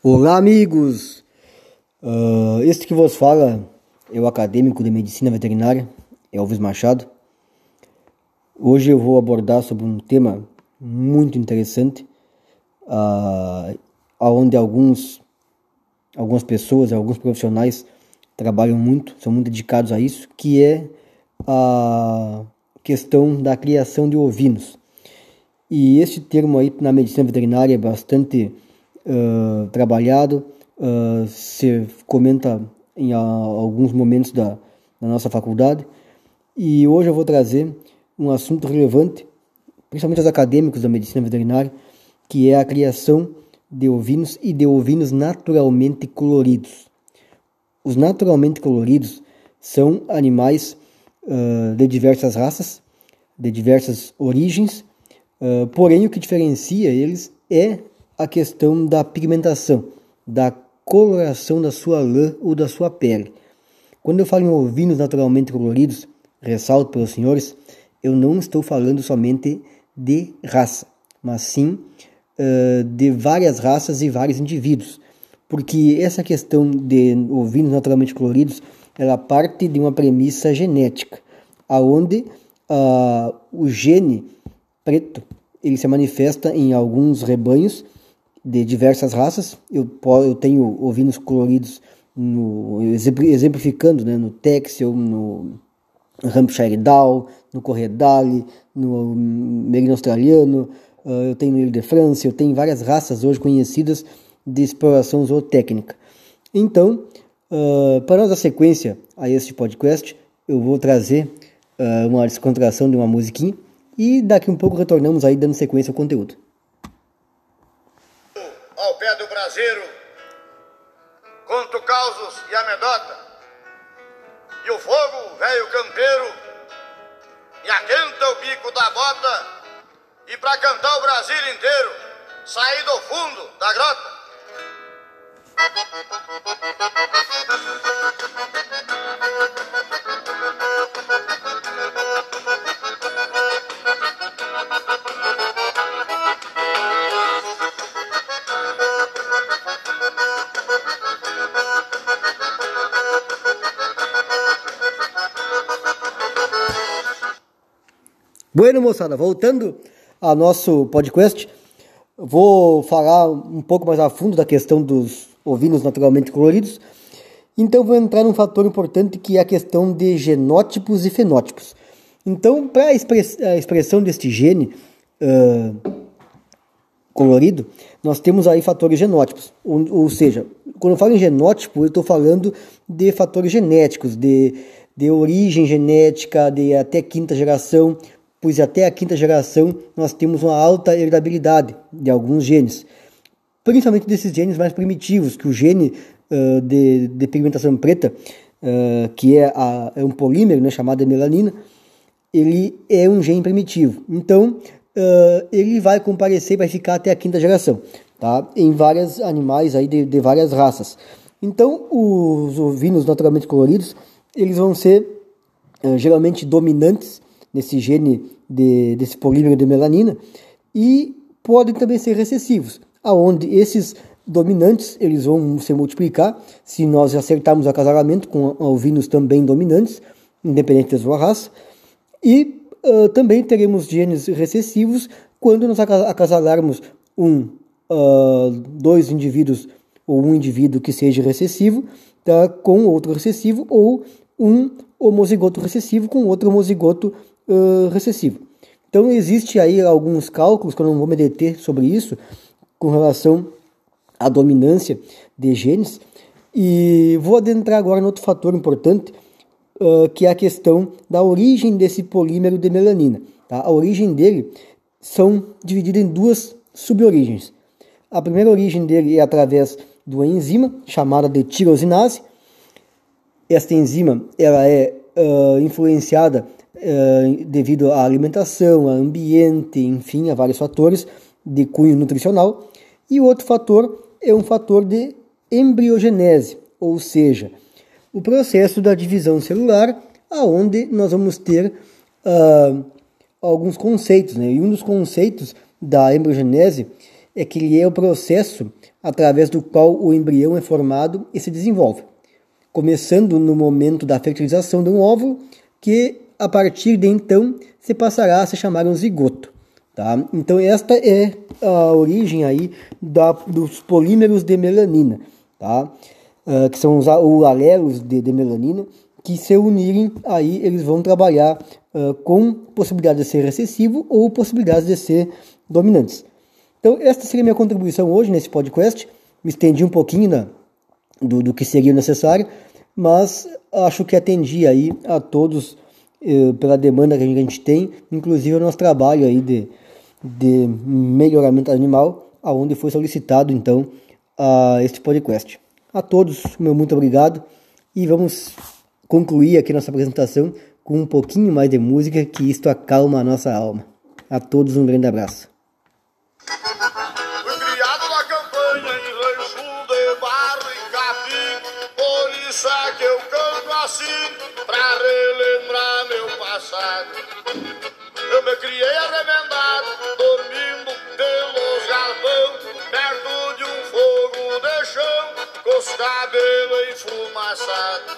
Olá, amigos! Uh, este que vos fala é o acadêmico de medicina veterinária, Elvis Machado. Hoje eu vou abordar sobre um tema muito interessante, uh, onde alguns, algumas pessoas, alguns profissionais trabalham muito, são muito dedicados a isso, que é a questão da criação de ovinos. E este termo aí na medicina veterinária é bastante uh, trabalhado, uh, se comenta em uh, alguns momentos da, da nossa faculdade. E hoje eu vou trazer um assunto relevante, principalmente aos acadêmicos da medicina veterinária, que é a criação de ovinos e de ovinos naturalmente coloridos. Os naturalmente coloridos são animais uh, de diversas raças, de diversas origens, uh, porém o que diferencia eles é a questão da pigmentação, da coloração da sua lã ou da sua pele. Quando eu falo em ovinos naturalmente coloridos, ressalto para os senhores, eu não estou falando somente de raça, mas sim uh, de várias raças e vários indivíduos, porque essa questão de ovinos naturalmente coloridos ela parte de uma premissa genética, aonde uh, o gene preto ele se manifesta em alguns rebanhos de diversas raças. Eu, eu tenho ovinos coloridos no, exemplificando né, no Texel, no Hampshire Down, no Corredale, no Merino Australiano, uh, eu tenho no Ile de France, eu tenho várias raças hoje conhecidas de exploração zootécnica. Então, uh, para dar sequência a este podcast, eu vou trazer uh, uma descontração de uma musiquinha e daqui um pouco retornamos aí dando sequência ao conteúdo ao pé do braseiro, conto causos e amedota, e o fogo, velho campeiro, me aquenta o bico da bota, e pra cantar o Brasil inteiro, saí do fundo da grota. Bueno, moçada, voltando ao nosso podcast, vou falar um pouco mais a fundo da questão dos ovinos naturalmente coloridos. Então, vou entrar num fator importante que é a questão de genótipos e fenótipos. Então, para express a, expressão deste gene uh, colorido, nós temos aí fatores genótipos. Ou, ou seja, quando eu falo em genótipo, eu estou falando de fatores genéticos, de, de origem genética, de até quinta geração, pois até a quinta geração nós temos uma alta heredabilidade de alguns genes, principalmente desses genes mais primitivos, que o gene uh, de, de, pigmentação preta, uh, que é, a, é, um polímero né, chamado melanina, ele é um gene primitivo. Então, uh, ele vai comparecer, vai ficar até a quinta geração, tá? em vários animais aí de, de várias raças. Então, os ovinos naturalmente coloridos, eles vão ser geralmente dominantes nesse gene de, desse polímero de melanina e podem também ser recessivos, aonde esses dominantes eles vão se multiplicar se nós acertarmos o acasalamento com ovinos também dominantes, independente da sua raça, e uh, também teremos genes recessivos quando nós acasalarmos um, uh, dois indivíduos ou um indivíduo que seja recessivo tá, com outro recessivo ou um homozigoto recessivo com outro homozigoto recessivo. Então existe aí alguns cálculos, que eu não vou me deter sobre isso, com relação à dominância de genes, e vou adentrar agora no outro fator importante, uh, que é a questão da origem desse polímero de melanina. Tá? A origem dele são divididas em duas suborigens. A primeira origem dele é através de uma enzima chamada de tirosinase. Esta enzima ela é uh, influenciada devido à alimentação, ao ambiente, enfim, a vários fatores de cunho nutricional. E o outro fator é um fator de embriogenese, ou seja, o processo da divisão celular, aonde nós vamos ter alguns conceitos. Né? E um dos conceitos da embriogenese é que ele é o processo através do qual o embrião é formado e se desenvolve, começando no momento da fertilização de um óvulo, que a partir de então se passará a se chamar um zigoto. Tá? Então esta é a origem aí da, dos polímeros de melanina, tá? Uh, que são os, os alelos de, de, melanina, que se unirem aí eles vão trabalhar uh, com possibilidade de ser recessivo ou possibilidade de ser dominantes. Então esta seria minha contribuição hoje nesse podcast. Me estendi um pouquinho na, do, do que seria necessário, mas acho que atendi aí a todos pela demanda que a gente tem, inclusive o nosso trabalho aí de de melhoramento animal, aonde foi solicitado então a este podcast. A todos, meu muito obrigado e vamos concluir aqui nossa apresentação com um pouquinho mais de música, que isto acalma a nossa alma. A todos um grande abraço. Eu me criei arremendado, dormindo pelos galpão, perto de um fogo de chão, com os cabelos enfumaçados.